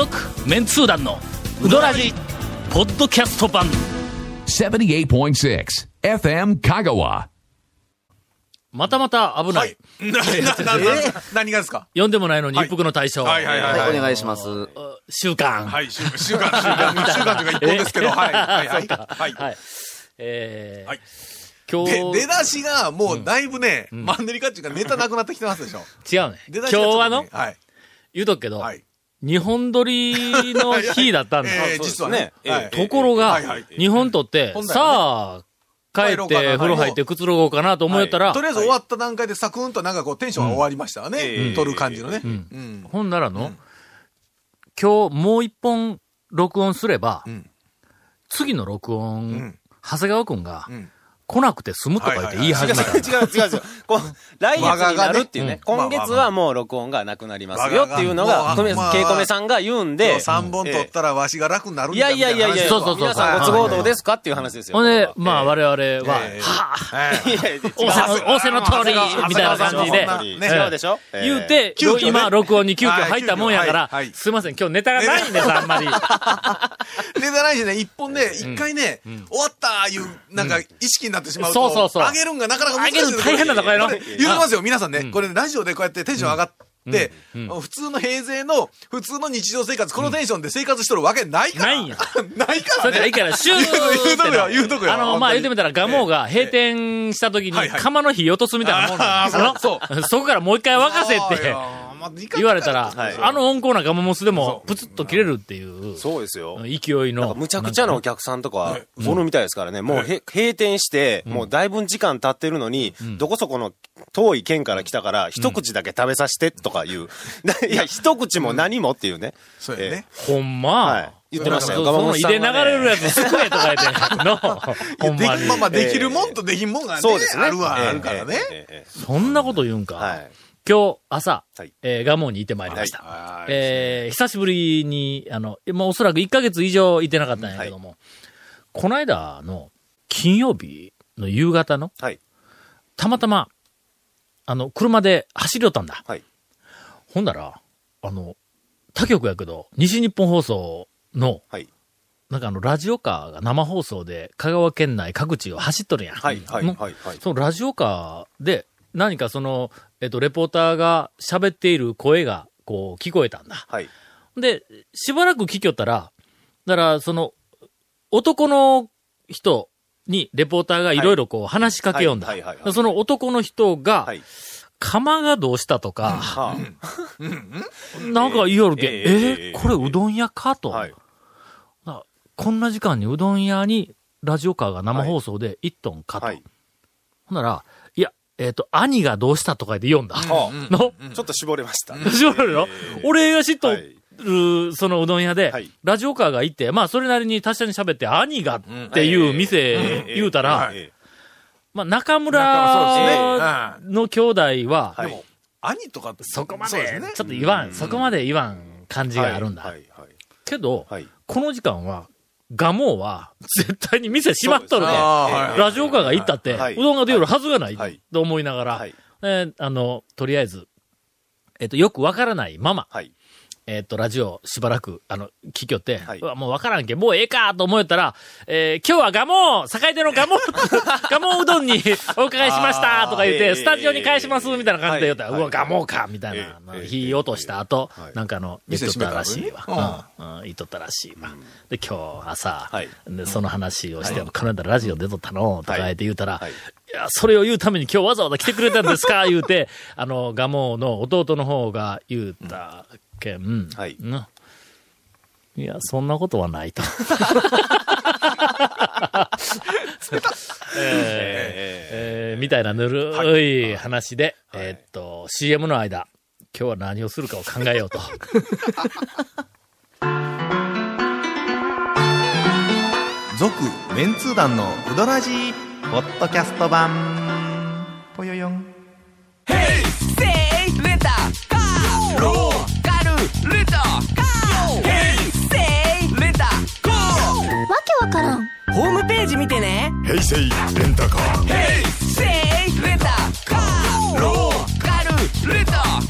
続メンツー団のウドラジポッドキャスト版78.6 FM Kagawa. またまた危ない、な、な、な、な、何がですか？呼んでもないのに一服の対象、はいはいはい。はい、お願いします。週間、はい、週週間、週間、週間というか一本ですけど、はい、はい、はい。はい。はいえーはい今日で、出だしがもうだいぶね、マンネリ化っていうかネタなくなってきてますでしょ。違うね今出だしね日はの？はい。言うとくけど、はい。日本撮りの日だったんだ、えー実はね。はい。ところが、日本撮って、さあ、帰って風呂入ってくつろごうかなと思ったら、とりあえず終わった段階でサクンとなんかこうテンションが終わりましたわね。撮る感じのね。うん。ほんならの、今日もう一本録音すれば、ん。次の録音、ん。長谷川くんが、ん。来なくて済むとか言って言い始めた。違う違う違う。来月になるっていうね。我ががね今月はもう録音がなくなりますよっていうのが、我ががもうケイコメさんが言うんで。3本撮ったらわしが楽になるんいじゃやいやいやいや、そうそうそう皆さんご都合どうですかっていう話ですよ。ほんで、まあ我々は、ええ。はぁ、いやいや違う仰せの、仰せの通り、みたいな感じで、ね。違うでしょ？言う、て、今、録音に急遽入ったもんやから、すいません、今日ネタがないんです、あんまり。ネタないしね、一本ね、一回ね、終わったいう、なんか意識になってしまうと、そうそうそう。上げるんがなかなか難しい大変なとこやろこれ言ってますよ、皆さんね。これラジオでこうやってテンション上がって、普通の平成の、普通の日常生活、このテンションで生活しとるわけないから。ないんや ないからね。それじゃいいから、シューって言うとくよ、言うとくよ。あの、まあ、言ってみたら、ガモが閉え。店した時に釜の火落とすみたいなもんなんそう。そこからもう一回沸かせって言われたら、はいあの温厚なガモモスでも、プツッと切れるっていう、そうですよ。勢いの。むちゃくちゃなお客さんとか、おるみたいですからね。もうへ閉店して、もうだいぶ時間経ってるのに、どこそこの遠い県から来たから、一口だけ食べさせてとかいう。いや、一口も何もっていうね。そうやね。ほんま。はい言ってましたよガモモスさんはねれ流れるやつ救えとか言って、の、ほんまにでき。まあまあ、できるもんとできんもんがね、そうですね。あるはええあるからね。そんなこと言うんか。えはい。今日朝、はいえーガモに行ってまいりました。はいえー久しぶりに、あの、もうおそらく1ヶ月以上行ってなかったんやけども、この間の金曜日の夕方の、はい。たまたま、あの、車で走り寄ったんだ。はい。ほんなら、あの、他局やけど、西日本放送の、はい。なんかあの、ラジオカーが生放送で香川県内各地を走っとるやん。はい。はい。はい。そのラジオカーで、何かその、えっと、レポーターが喋っている声が、こう、聞こえたんだ。はい。で、しばらく聞きよったら、だから、その、男の人にレポーターがいろいろこう話しかけよんだ。はいはいはいはいその男の人が、はい。釜がどうしたとか、は なんか言いよるけん、えええーこれうどん屋かと、あ。はい。あこんな時間にうどん屋にラジオカーが生放送で1トンかと。はい。ほんなら、いや、えっ、と、兄がどうしたとか言って読んだ。はの、あちょっと絞れました。絞るの、俺が知っとはいる、そのうどん屋で、はい。ラジオカーが行って、まあ、それなりに達者に喋って、兄がっていう店言うたら、ええまあ、中そうです村ね。の兄弟は、はい。でも、兄とかって、そこまで、ね。ちょっと言わん、そこまで言わん感じがあるんだ。はい。はい。けど、はい。この時間は、ガモは、絶対に店閉まっとるね。ラジオカーが行ったって、はいうどんが出るはずがない、はいと思いながら、はい。えーあの、とりあえず、えっ、と、よくわからないまま、はい。えっ、と、ラジオしばらく、あの、聞きよって、はい。もうわからんけん、もうええかと思ったら、えー今日はガモ栄でのガモ ガモうどんに お伺いしましたとか言って、スタジオに返しますみたいな感じで言ったら、はい。うわ、ガモかみたいな、ええ火落とした後、はい。なんかあの、言っとったらしいわ。うん、うん、言っとったらしいわ。で、今日朝、はい。でその話をして、この間ラジオ出とったのとか言って言うたら、はい。いや、それを言うために今日わざわざ来てくれたんですか言うて、あの、ガモの弟の方が言うたけん。はい。うんいや、そんなことはないと。えー。えーみたいなぬるい話で、えーっと、CM の間、今日は何をするかを考えようと。続メンツー団のウドラジーポッドキャスト版。ぽよよんわけわからん。ホームページ見てね。平成レンタカー。せいレンタカー。ローカルレンタカー。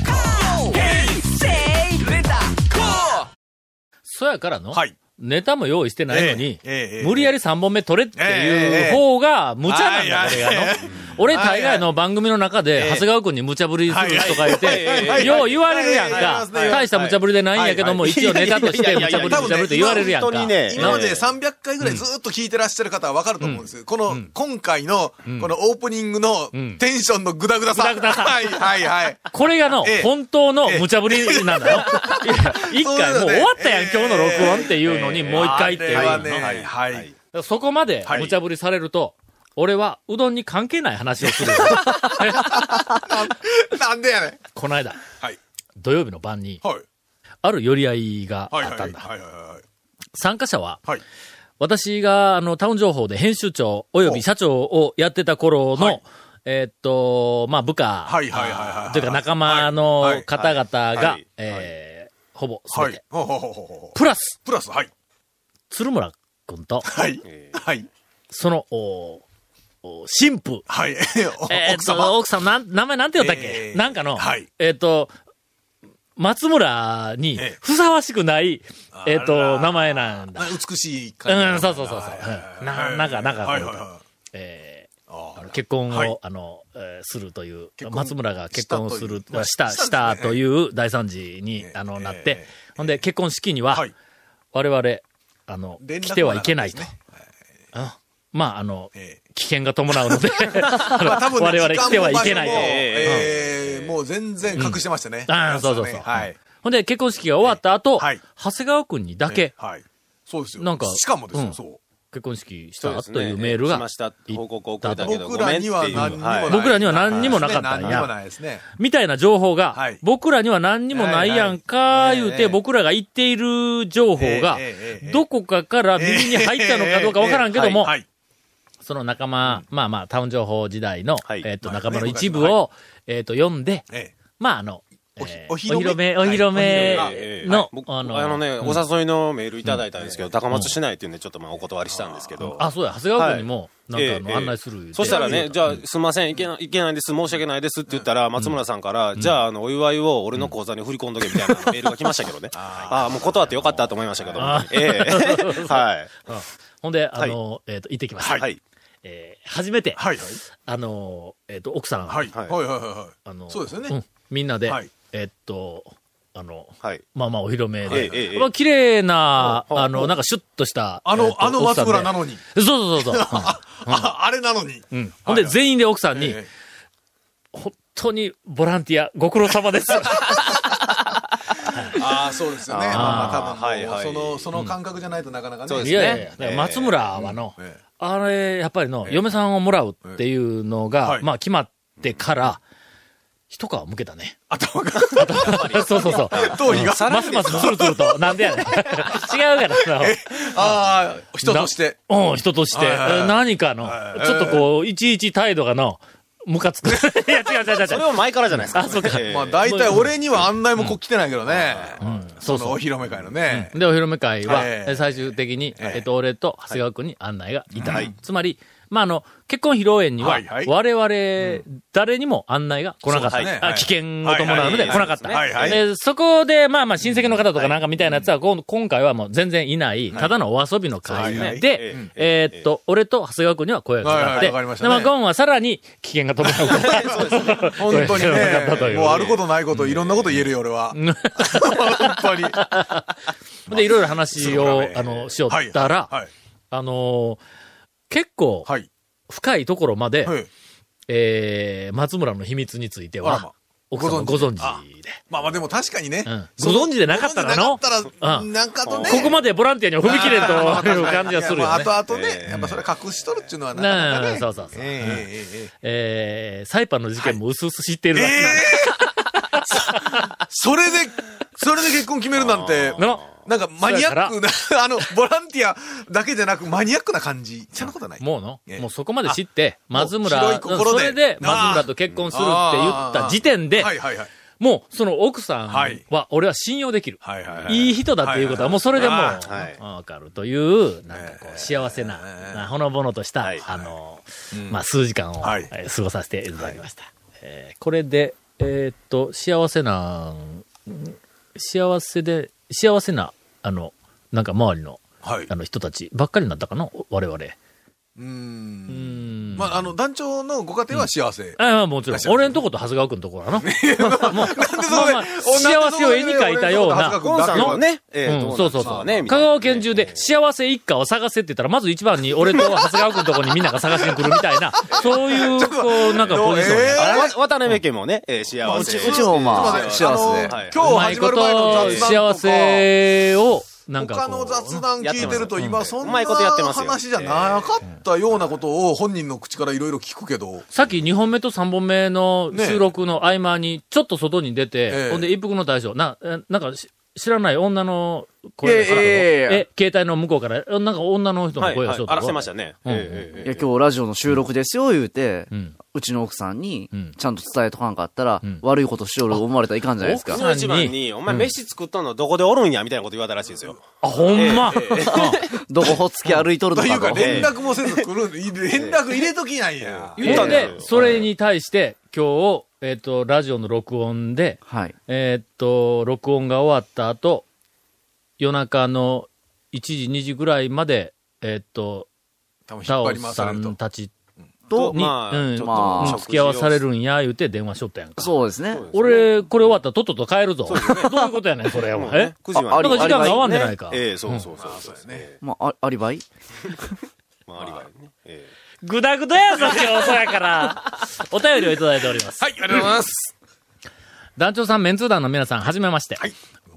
やからの、はいネタも用意してないのに、無理やり3本目取れってええいう方が無茶なんだ、はいこれがの。はい。俺大概の番組の中で、長谷川君に無茶ぶりするとか言って、よう言われるやんか。大した無茶ぶりでないんやけども、一応ネタとして無茶ぶり無茶ぶりって言われるやんか。本当にね今まで300回ぐらいずっと聞いてらっしゃる方はわかると思うんですよ。この、今回の、このオープニングのテンションのグダグダさ。グダグダさ。はい、はい、はい。これがの、ええ。本当の無茶ぶりなんだよ。い や 一回もう終わったやん、今日の録音っていうのに、もう一回っていうの。ね、はい、はい。そこまではい無茶ぶりされると、俺はうどんに関係ない話をする。なんでやねん。この間、はい。土曜日の晩に、はい。ある寄り合いが。あったんだ。参加者は、はい。私が、あの、タウン情報で編集長及び社長をやってた頃の、はいえーっと、まあ、部下、はいはいはいはいはいというか仲間のはい方々がは、いえーほぼすはいべて。。プラス、プラス、はい。鶴村君と、はい。はい。その、おお神父、はい。え 奥様。奥さん、なん、名前なんて言ったっけ、えー。なんかの、はい。えーっと、松村にええ。ふさわしくない、えーっあと、ら名前なんだ。美しい感じ。うんそうそうそうそう。はい。ななんかなんかはいはいはい。えーああの結婚を、はい。あの、えーするという、松村が結婚する、したした、という大惨事に、ええあの、なって、ええほんで、結婚式には、はい。我々、あの、来てはいけないと。まあ、あの、ええ危険が伴うので、あ のまあ多分ね 我々来てはいけないと。ええもう全然隠してましたね。ああ、そうそうそう。はい。ほんで、結婚式が終わった後、はい長谷川くんにだけ、はい。そうですよ。なんかしかもですよ、うんそう。結婚式したねというメールが、しました。報告をたけど、僕らには何にもない。はい。僕らには何にもなかったんや。何にもないですね。みたいな情報が、はい。僕らには何にもないやんか、言うて、ええ僕らが言っている情報がどこかから耳に入ったのかどうかわからんけども、はい。その仲間、まあまあ、タウン情報時代の、はい。えっ、と、仲間の一部を、えっ、と、読んで、え。まあ、あの、お披露目。お披露目の、僕あの、あのね、お誘いのメールいただいたんですけど、高松市内っていうんでちょっとまあお断りしたんですけど。あ、そうや、長谷川君にも、なんか案内するそしたらね、じゃあ、すみません、いけない、いけないです、申し訳ないですって言ったら、松村さんから、じゃあ、あの、お祝いを俺の口座に振り込んどけみたいなメールが来ましたけどね。ああ、もう断ってよかったと思いましたけど。あええ はい。ほんで、あの、えっ、と、行ってきました。はい。えー初めて、はい。はい。あの、えっ、と、奥さん、はい。はい。はいはいはあの、そうですよね。ん。みんなで、はいえっと、あの、はい。まあまあお披露目ええで、ええまあ綺麗な、あの、なんかシュッとした。あのえっとあの松村な奥のに。さんでそうそうそうそう。あ、あれなのに。うんうんほんで、全員で奥さんに、ええ本当にボランティア、ご苦労様です。ああ、そうですよね。あーまあまあ多分はいはいその、その感覚じゃないとなかなかね。そうですいやいや松村はの、ええあれ、やっぱりの、嫁さんをもらうっていうのが、はいまあ決まってから、一皮むけたね。頭が、そうそうそう。頭皮が。ますますツルツルと。なんでやねん。違うからな。ああ、人として。うん、人として、何かの、はいちょっとこう、いちいち態度がの、ムカつく。いや、違う違う違う。それは前からじゃないですか。あそうかええ まあ大体俺には案内もこ来てないけどね。そうそうそのお披露目会のね。で、お披露目会は、最終的に、えええっと、俺と長谷川君に案内がいた。はいつまり、まあ、あの、結婚披露宴には、はいはい。我々、誰にも案内が来なかった。そうですね。はい。あ危険を伴うので来なかった。はいはい。でそこで、まあまあ、親戚の方とかなんかみたいなやつは、こん。今回はもう全然いない、ただのお遊びの会はいはい。でえ、え。ーっと、俺と長谷川君には声がかかっはいはいで、まあ、ゴンはさらに危険が伴うから。本当に声がかかったといね。う。もうあることないこと、いろんなこと言えるよ、俺は。本当に。で、いろいろ話を、あの、しよったら、はい。あのー結構、はい。深いところまで、はい。えー、松村の秘密については、奥様ご存知あで。まあまあでも確かにね。うんご存知でなかったらのなかったら、うんなんかとね。ここまでボランティアには踏み切れんという感じがするよね。まあ後々ねえ、えやっぱそれ隠しとるっていうのはなかなかね。そうそうそう。えええー、サイパンの事件も薄々知っているらしい。えそれで、それで結婚決めるなんて、のなんかマニアックな、あの、ボランティアだけじゃなくマニアックな感じ。そんなことない。もうの、ええ。もうそこまで知って、松村、い心で。それで松村と結婚するって言った時点で、はいはいはい。もうその奥さんは俺は信用できる。はいはいはい。い。い人だっていうことはもうそれでもう、わかるという、なんかこう、幸せな、なほのぼのとした、はいあの、まあ、数時間を、過ごさせていただきました。えーこれで、えーっと、幸せな、ん幸せで、幸せな、あの、なんか周りの、はいあ。の人たちばっかりになったかな我々。うん。ん。まあ、あの、団長のご家庭は幸せ。ああ、もちろん。俺んとこと長谷川くんとこやな。もう、まあまあ、幸せを絵に描いたような、ゴンさんのね、そうそうそう。ね、香川県中で幸せ一家を探せって言ったら、まず一番に俺と長谷川君のとこにみんなが探しに来るみたいな、そういう、こう、なんかポジション渡辺家もね、えー幸せ。うちもまあ、幸せ。で。はい。今日うま幸せを、なんか。他の雑談聞いてると今そんなうまいことやってます。よ話じゃなかったようなことを本人の口からいろいろ聞くけど、さっき2本目と3本目の収録の合間に、ちょっと外に出て、ええ。ほんで一服の大将、な、えなんかし知らない女の声がいやいやいやいやえ、携帯の向こうから、なんか女の人のはい、はい声がしよう。とあらせましたね。うんえーえーいや、今日ラジオの収録ですよ、言うて、うん。うちの奥さんにうん、ちゃんと伝えとかんかったら、ん悪いことしよる思われたらいかんじゃないですか奥。その一番に、お前飯作ったのどこでおるんやみたいなこと言われたらしいですよ。あ、ほんま。どこほっつき歩いとるというかとかと。連絡もせず来る、連絡入れときなんや。言ったんで、それに対して、今日、えっ、と、ラジオの録音で、はい。えっ、と、録音が終わった後、夜中の1時、2時ぐらいまで、えっ、と、多分引タオさん。たちと、に、まあうんちょっとまあうん付き合わされるんや、言うて電話しとったやんか。そうですね。俺、これ終わったらとっとと帰るぞ。どういうことやねん、それは。え？9時あまでなんか時間が合わんでないか。ええそうそうそうそう。ね。まあ、あアリバイ？まあ、ありがね。えぐだぐだやぞ、今日、そうやから。お便りをいただいております。はい、ありがとうございます。団長さん、メンツー団の皆さん、はじめまして。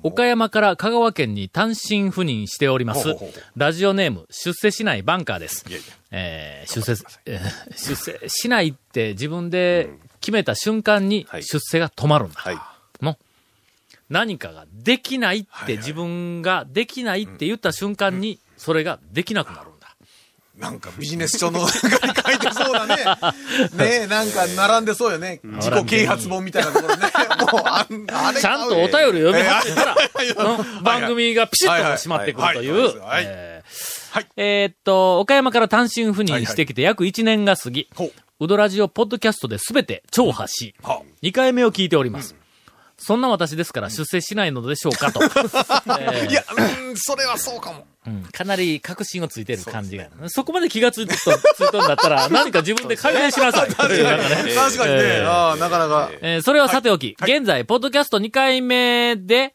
岡山から香川県に単身赴任しておりますほうほうほうほう。ラジオネーム、出世しないバンカーです。いやいやえー出世、えー出世しないって自分で決めた瞬間にはい出世が止まるんだ。はいの何かができないっはいはいて自分ができないって言った瞬間にそれができなくなる。なんかビジネス書の中 に書いてそうだね。ねえ、なんか並んでそうよね。自己啓発本みたいなところね。もう、あんあれちゃんとお便りを読み始めたら、番組がピシッと閉まってくるという。い。えっと、岡山から単身赴任してきて約1年が過ぎ、ほう。うどラジオポッドキャストで全て超破し、は2回目を聞いております。そんな私ですから出世しないのでしょうかと。え ーいや、うん、それはそうかも。うんかなり確信をついてる感じが。そこまで気がついとついとんだったら、何か自分で改善しなさい。というなんかね。確かにね、えー。ああ、なかなか。えーそれはさておき、現在、ポッドキャスト2回目で、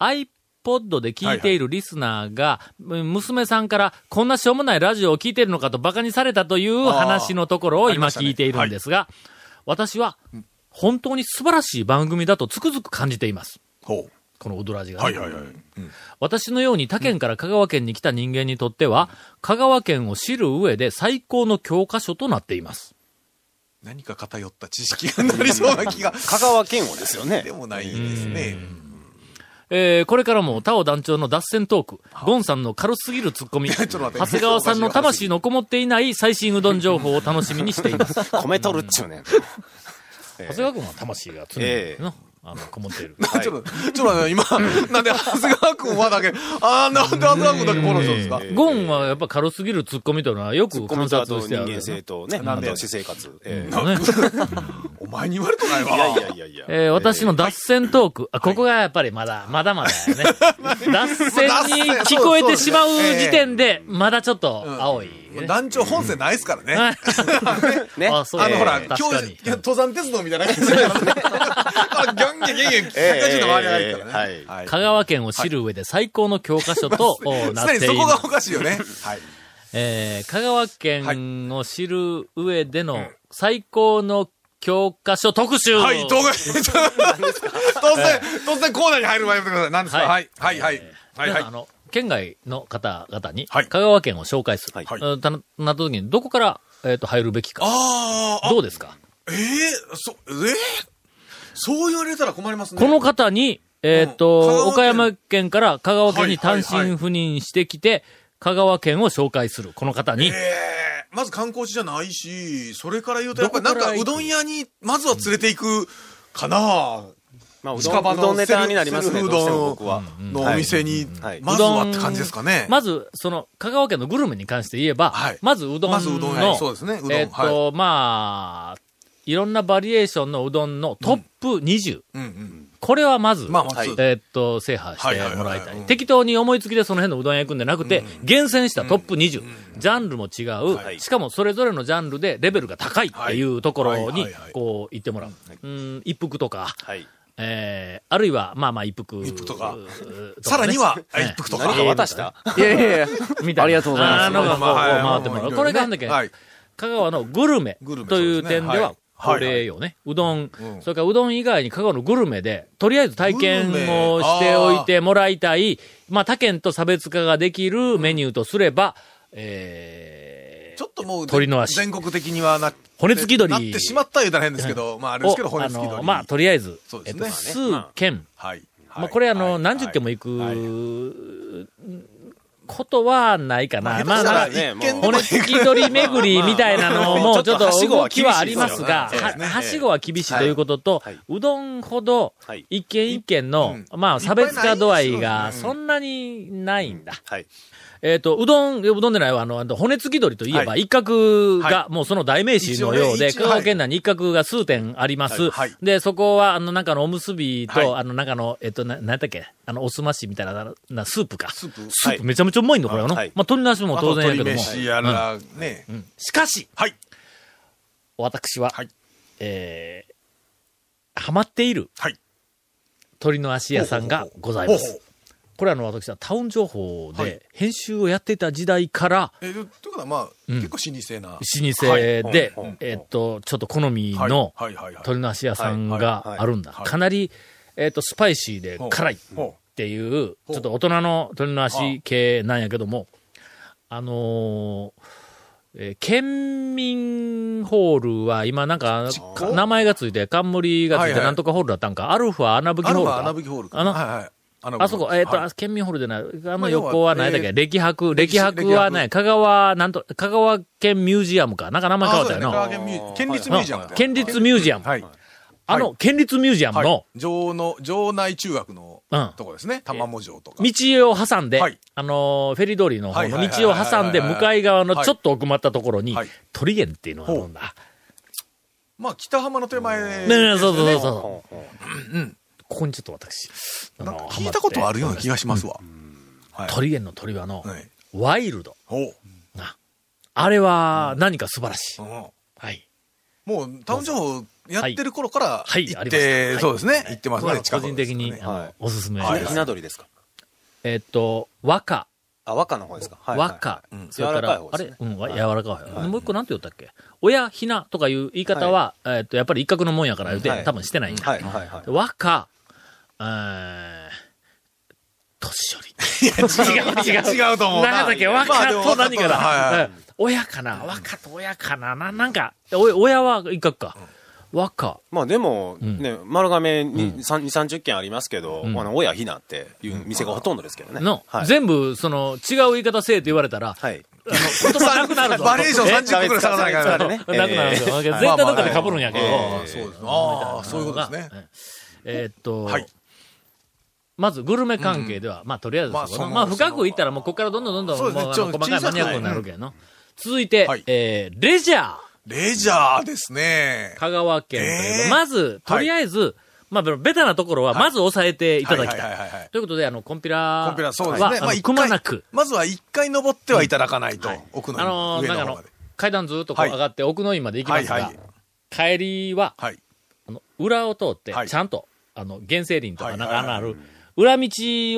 iPod で聞いているリスナーが、うん。娘さんから、こんなしょうもないラジオを聞いているのかと馬鹿にされたという話のところを今聞いているんですが、私は、本当に素晴らしい番組だとつくづく感じています。ほう。このウドラジが。はいはいはい。私のように他県から香川県に来た人間にとっては、香川県を知る上で最高の教科書となっています。何か偏った知識がなりそうな気が。香川県をですよねで。もないですね。えーこれからもタオ団長の脱線トーク、ゴンさんの軽すぎるツッコミ、長谷川さんの魂のこもっていない最新うどん情報を楽しみにしています。長 米取るっちゅうねん。谷川君は魂が常に、ええ。のあの、こもっている。ちょっと、ちょっと待って、今、なんで長谷川君はだけ、あー、なんで長谷川君だけフォローしたんですか？ゴンはやっぱ軽すぎるツッコミというのはよく観察してある。人間性とね、あなんでと私生活。ええ。ね。お前に言われとないわ。いやいやいやいや。えー私の脱線トーク、あ、ここがやっぱりまだ、まだまだやね。脱線に聞こえてしまう時点で、まだちょっと青い、ね。団長本線ないですからね。ね。あ、そうあの、ほら、確かに。教授、登山鉄道みたいな感じだからね。あギャンギャンギャンギャン、え180度回り上がるからえね。はい。香川県を知る上で最高の教科書とおなっているそこ。がおかしいよね。はい。えー香川県を知る上での最高の教科書特集。はい、東海、突然、突然コーナーに入る前やめてください。何ですか？ははいい、はい、はい。はい、はいあ。の、県外の方々に、はい香川県を紹介する。はいうんたななった時に、どこから、えっ、と、入るべきか。あー、あどうですか？ええそ、ええそう言われたら困りますね。この方に、えっ、と、岡山県から香川県に単身赴任してきて、香川県を紹介する。この方に、ええまず観光地じゃないし、それから言うと、やっぱりなんかうどん屋に、まずは連れて行くかなまあ、うど近場ん、うどんネタになりセますね、ルフどうしてもう僕は。のお店にはい、まずはって感じですかね。まず、その、香川県のグルメに関して言えば、はいまずうどんの、まずうどんはいそうですねうどんえっ、と、まあ、いろんなバリエーションのうどんのトップ20。うんうん。これはまず、まあまえーっと、制覇してもらいたい。うん適当に思いつきでその辺のうどん屋行くんじゃなくて、厳選したトップ20、ジャンルも違う、はい。しかもそれぞれのジャンルでレベルが高いっていうところにこう、行ってもらう。うん、一服とか、はい。えー、あるいは、まあまあ一服。一服とか。さらには、ね一服とか。何か渡した？いやいやいや。みた。いな。ありがとうございます。あのがこう、回ってもらう。まあこれがなんだっけ、はい。香川のグルメグルメという点では、はいこれよね。うどん、うん。それからうどん以外に香川のグルメで、とりあえず体験をしておいてもらいたい、まあ他県と差別化ができるメニューとすれば、えー、ちょっともう、鶏の足。全国的にはな、骨付き鳥なってしまったら言うたら変ですけど、まああれですけど、骨あ付き鳥。の、まあとりあえず、えっと、数県、はい。まあこれあの、はい。何十件も行はい。く、ことはないかな。まあまあ、ねもう一見骨付き鳥巡りみたいなのも、ちょっと動きはありますが、ははしごは厳しいということとはい、うどんほどはい、一軒一軒の、まあ、差別化度合いがそんなにないんだ。はい。えっと、うどん、うどんでないわ、あの、骨付き鳥といえば、は一角がは、もうその代名詞のようで、香川県内に一角が数点あります。はいで、そこは、あの、なんかのおむすびと、はいあの、なんかの、えっと、な、なんだっけ、あの、おすましみたいな、な、スープか。スープスープめちゃめちゃうまいんだ、これはの？はいまあ、鶏の足も当然やけども。鶏飯やら、ね。うんしかし、はい。私は、はいえー、ハマっているはい。鶏の足屋さんがございます。これあの、私はタウン情報はい。で編集をやっていた時代から、えー、ということはまあ、うん。結構老舗な。老舗で、はい。えっと、ちょっと好みはい。の。鶏の足屋さんはいがはい。あるんだ。はい。かなり、えっと、スパイシーで辛いっほていう、ちょっと大人の鶏の足系なんやけども、あのーえー県民ホールは今なんか、か名前がついて、冠がついてなんとかホールだったんか、アルファ穴吹きホールか。アルファ穴吹きホールか。あのはいはい。あそこ、えっ、と、はいあ県民ホールじゃない。あまの横は何だっけ、えー歴博。歴博歴はね、博香川、なんと、香川県ミュージアムか。なんか名前変わったよな。ね県立ミュージアム県立ミュージアム。はい。あの、県立ミュージアムはいの、城の、城内中学のうんとこですね。玉藻城とか。道を挟んで、はいあのー、フェリー通りの方の道を挟んで、向かい側のはいちょっと奥まったところにはい、鳥源っていうのがあるんだ。まあ、北浜の手前。ねねそうそうそうそう。ほうほうここにちょっと私、あのなんか聞いたことあるような気がしますわ。はい。鳥源の鳥羽の、はい。ワイルド。あれは何か素晴らしい。うん。はい。もう、タウン情報やってる頃からはい。行って、はい。そうですね。行ってますね、個人的に、おすすめです。はい。ひな鳥ですか？えっと、和歌。あ、和歌の方ですか？はい。和歌。それか柔らからい方、あれ？うん、わ柔らかい方。もう一個なんて言ったっけ？親、ひなとかいう言い方は、えっと、やっぱり一角のもんやから言うて、はい。多分してないんだ。はい、はい、はい。和歌、えー、年寄り。違う違う。違う と思うな何だっけ和まあでも歌と何かな、はい親かな？和歌と親かな？ななんか、お親は一角か。和歌。まあでも、んね、丸亀に3、30件ありますけど、んあの、親ひなっていう店がほとんどですけどね。の、はい。全部、その、違う言い方せえって言われたら、はい。あの、言葉なくなるぞ。バリエーションえ？30個くらい探さないからねなくなるんですよ。絶対どっかで被るんやけど。ああそうですね。ああ、そういうことですね。えーっと、はいまずグルメ関係では、まあとりあえずまあまあ深く言ったらもうここからどんどんどんどん、そうですね。もう細かいマニアックになるけどの。続いて、はい。えー、レジャー。レジャーですね。香川県といえまず、とりあえず、まあ、ベタなところは、まず抑えていただきたい。ということで、あの、コンピラコンピラ、そうですは、ね。あの一くまなく、まずは一回登ってはいただかないと、奥あののー、なんかあの階段ずっとこうはい。上がって奥の院まで行きますが、帰りは、はい。あの、裏を通って、はい。ちゃんと、あの、原生林とか、はいなんかある、裏道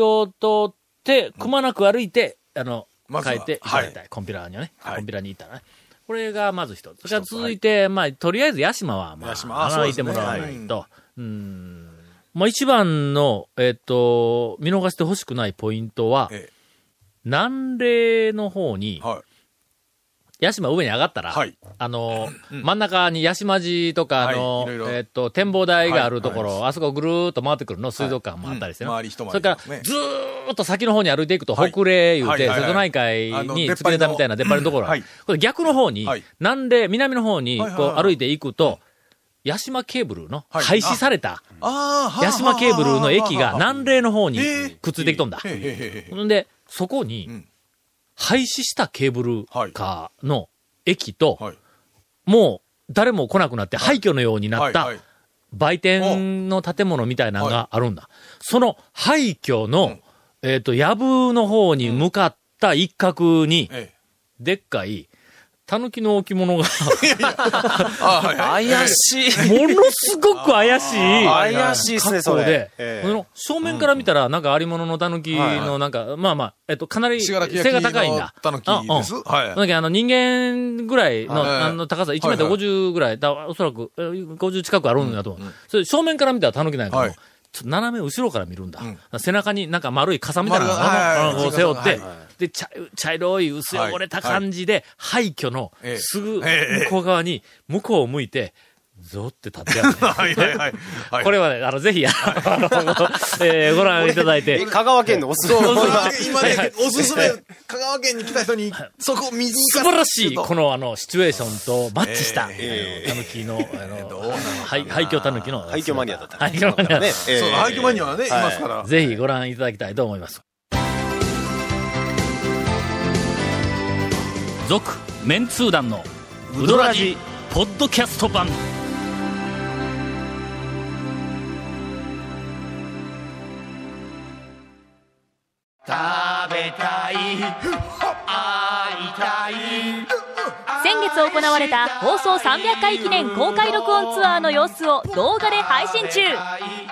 を通って、くまなく歩いて、あの、まずは帰っていただきたい。コンピラにはね。はいコンピラに行ったらね。これがまず一つ。それから続いて、まあ、とりあえず屋島は、まあ、屋いてもらわないと。うん。まあ、一番の、えっと、見逃してほしくないポイントは、え南嶺の方にえ、はい。屋島上に上がったら、はい。あの、真ん中に八島寺とかの、はい。いろいろ。えっと、展望台があるところ、はあそこぐるーっと回ってくるの、水族館もあったりしてね、それから、ずーっと先の方に歩いていくと、はい。北嶺言うて、瀬戸内海に突き出たみたいな出っ張りのところ、はいこれ逆の方に、はい。南嶺、南の方に、こう歩いていくと、八島ケーブルのはい。廃止された、ああ、八島ケーブルの駅が南嶺の方にくっついてきとんだ。ほんで、そこにうん、廃止したケーブルカーの駅と、はい。もう誰も来なくなって廃墟のようになった売店の建物みたいなのがあるんだ。その廃墟の、えっ、と、藪の方に向かった一角に、ええ。でっかい、狸の置物が。怪しい。ものすごく怪しい。怪しいっすね、それええ。その正面から見たら、なんかありものの狸の、なんか、まあまあ、えっと、かなり背が高いんだ。の狸です。はい。だあの、人間ぐらいの、はい。あの、高さ、1メートル50ぐらい、だおそらく、えー50近くあるんだと思う。それ、正面から見たら狸なんやけど、はい。ちょっと斜め後ろから見るんだ。ん。背中になんか丸い傘みたいなのを背負って、はで、茶茶色い薄汚れた感じで、廃墟のええ。すぐええ向こう側に、向こうを向いて、ゾって立ってやる、はいはいはい。はい。これはね、あの、ぜひ、あの、えーご覧いただいて。え、香川県のおすすめ。今ね、おすすめ、香川県に来た人に、そこを見に素晴らしい、この、の、あの、シチュエーションとマッチした、えあの、狸の、あの、廃廃墟狸の。廃墟マニアだった。廃墟マニア。ね。ええ。そう、廃墟マニアはね、いますから。ぜひご覧いただきたいと思います。続、メンツー団の、ウドラジ、ポッドキャスト版。先月行われた放送300回記念公開録音ツアーの様子を動画で配信中。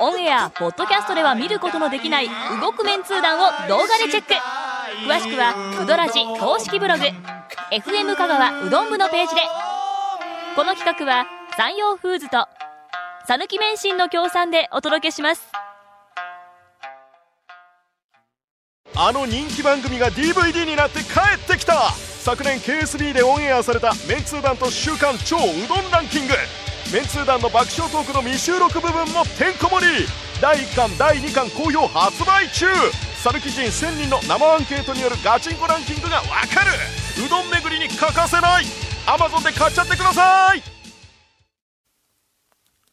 オンエアポッドキャストでは見ることのできない動くメンツー団を動画でチェック詳しくはうどらじ公式ブログ FM 香川うどん部のページで。この企画は山陽フーズと讃岐麺心の協賛でお届けします。あの人気番組が DVD になって帰ってきた。昨年 KSB でオンエアされたメンツー団と週刊超うどんランキング。メンツー団の爆笑トークの未収録部分もてんこ盛り。第1巻第2巻好評発売中。サルキ人1000人の生アンケートによるガチンコランキングがわかる。うどん巡りに欠かせない。Amazon で買っちゃってください。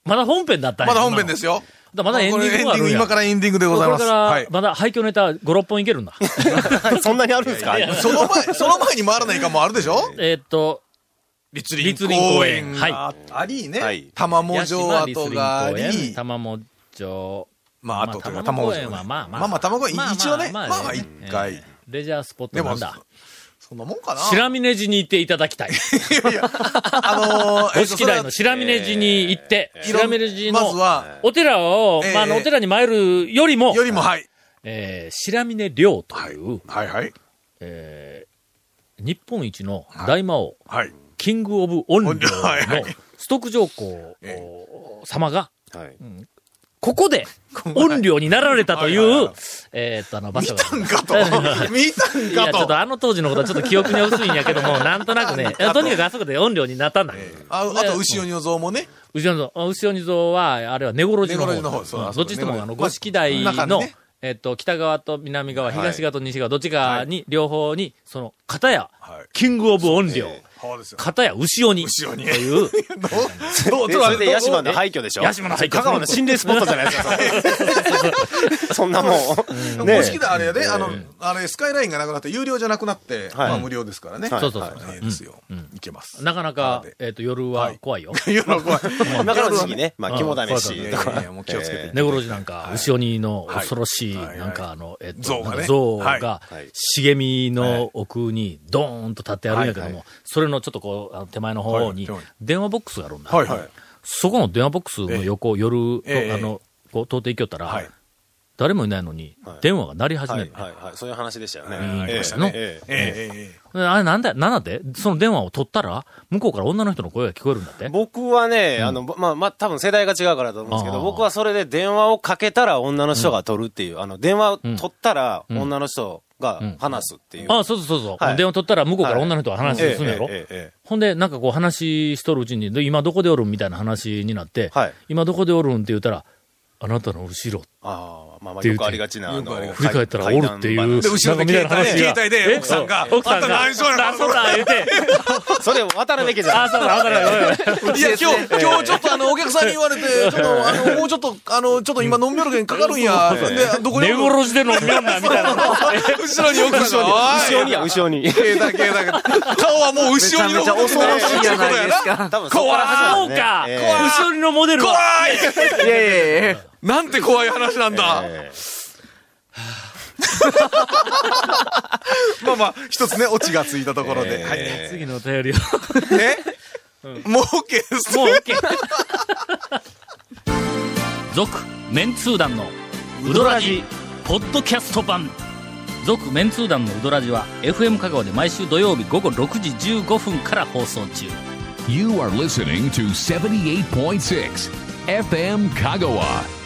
まだ本編だったまだ本編ですよ。だまだエンディングがある。今からエンディングでございます。これから、はい。まだ廃墟ネタ5、6本いけるんだ。そんなにあるんですか？その前、その前に回らないかもあるでしょ？えーっと、立林公園。がありね。はい。玉藻城跡があり、玉藻町。まあ、あとというか、玉藻公園はまあまあ。まあまあ、玉子園、一応ね、まあまあ、一え回ー。レジャースポットなんだ。、そんなもんかな。白峰寺に行っていただきたい。いやあのー、五色台の白峰寺に行って、白峰寺のまずは、お寺を、ええまあ、あの、お寺に参るよりも、よりも、はい。えー白峰陵という、はいはい。えー日本一の大魔王、はい。キングオブオンリョはいはいのストック上皇え様が、はい。ここで、音量になられたというはい、えーっと、あの、場所見たんが。かと。見たん いや、かと。ちょっとあの当時のことはちょっと記憶には薄いんやけども、なんとなくね、いやと。にかくあそこで音量になったんだ。ああと、牛鬼の像もね。後ろの、後ろに像は、あれは根転寺の方。の方どっちとも、あの、五色台のえっと、北側と南側、はい。東側と西側、どっち側に、両方に、その、片やはい、キングオブ音量。片や牛鬼と牛鬼い う、どうどうそれでヤシマの廃墟でしょヤシマの廃墟香川の心霊スポットじゃないですか。そんなもん。ね公式であれやで、あの、あれ、スカイラインがなくなって、有料じゃなくなって、はいまあ無料ですからね。はいそうそうそうはいいいですよ。いけます。なかなかで、えっと、夜は怖いよ。夜の怖い。今からの時期ね、まあ、肝い試しもう気をつけて。根転寺なんか、牛鬼のはい恐ろしい、はいなんかあの、えっと、像が茂みの奥にドーンと立ってあるんやけどはいも、それのちょっとこう、あの手前の方に電話ボックスがあるんだ。はいはい。そこの電話ボックスの横、夜、ええあの、こう通っていきよったら、はい誰もいないのにはい、電話が鳴り始はい、める、はい、はい。そういう話でしたよね。うんええしええええええあれなんだ、なんだって？その電話を取ったら、向こうから女の人の声が聞こえるんだって？僕はね、あの、まあ、まあ、多分世代が違うからだと思うんですけど、僕はそれで電話をかけたら女の人が取るっていう、あの、電話を取ったらうん。女の人が話すっていう。あそうそうそうそう、はい。電話取ったら向こうから女の人が話するんやろ、えええええほんで、なんかこう話しとるうちに、で今どこでおるんみたいな話になって、はい。今どこでおるんって言ったら、あなたの後ろ。あ、まあまあ、よくありがちな、あの、振り返ったらおるっていう。で、後ろで携帯携帯で奥さんが、奥さんが、あそうやそうだ、言うて。それ、渡辺家じゃあ、そうだ、渡辺。いや、今日、今日ちょっとあの、お客さんに言われて、ちょっと、あの、もうちょっと、あの、ちょっと今飲みよるけんかかるんや。で、どこに寝殺しで飲みよんな、みたいな。後ろに奥さんが、後ろにや、後ろに。携帯、携帯。顔はもう後ろにめちゃめちゃ恐ろしいじゃないですか。多分そうか。ええ後ろのモデルは。怖いいやいやいやなんて怖い話なんだ。え まあまあ、一つね、オチがついたところで。はい。え次のお便りを。ねもう OK です。もう OK。続、メンツー団のウドラジ、ポッドキャスト版。続、メンツー団のウドラジは、FM 香川で毎週土曜日午後6時15分から放送中。You are listening to 78.6 FM Kagawa.